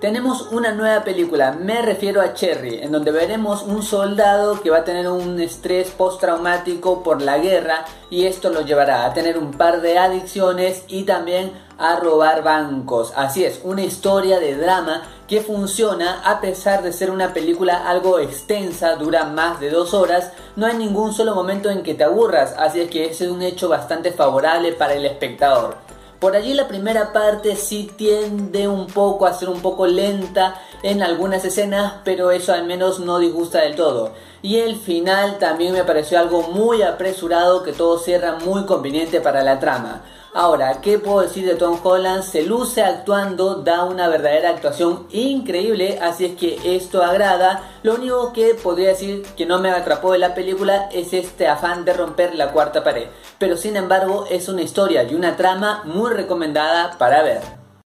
tenemos una nueva película, me refiero a Cherry, en donde veremos un soldado que va a tener un estrés postraumático por la guerra y esto lo llevará a tener un par de adicciones y también a robar bancos. Así es, una historia de drama que funciona a pesar de ser una película algo extensa, dura más de dos horas, no hay ningún solo momento en que te aburras, así es que ese es un hecho bastante favorable para el espectador. Por allí la primera parte sí tiende un poco a ser un poco lenta en algunas escenas, pero eso al menos no disgusta del todo. Y el final también me pareció algo muy apresurado que todo cierra muy conveniente para la trama. Ahora, ¿qué puedo decir de Tom Holland? Se luce actuando, da una verdadera actuación increíble, así es que esto agrada. Lo único que podría decir que no me atrapó de la película es este afán de romper la cuarta pared. Pero sin embargo es una historia y una trama muy recomendada para ver.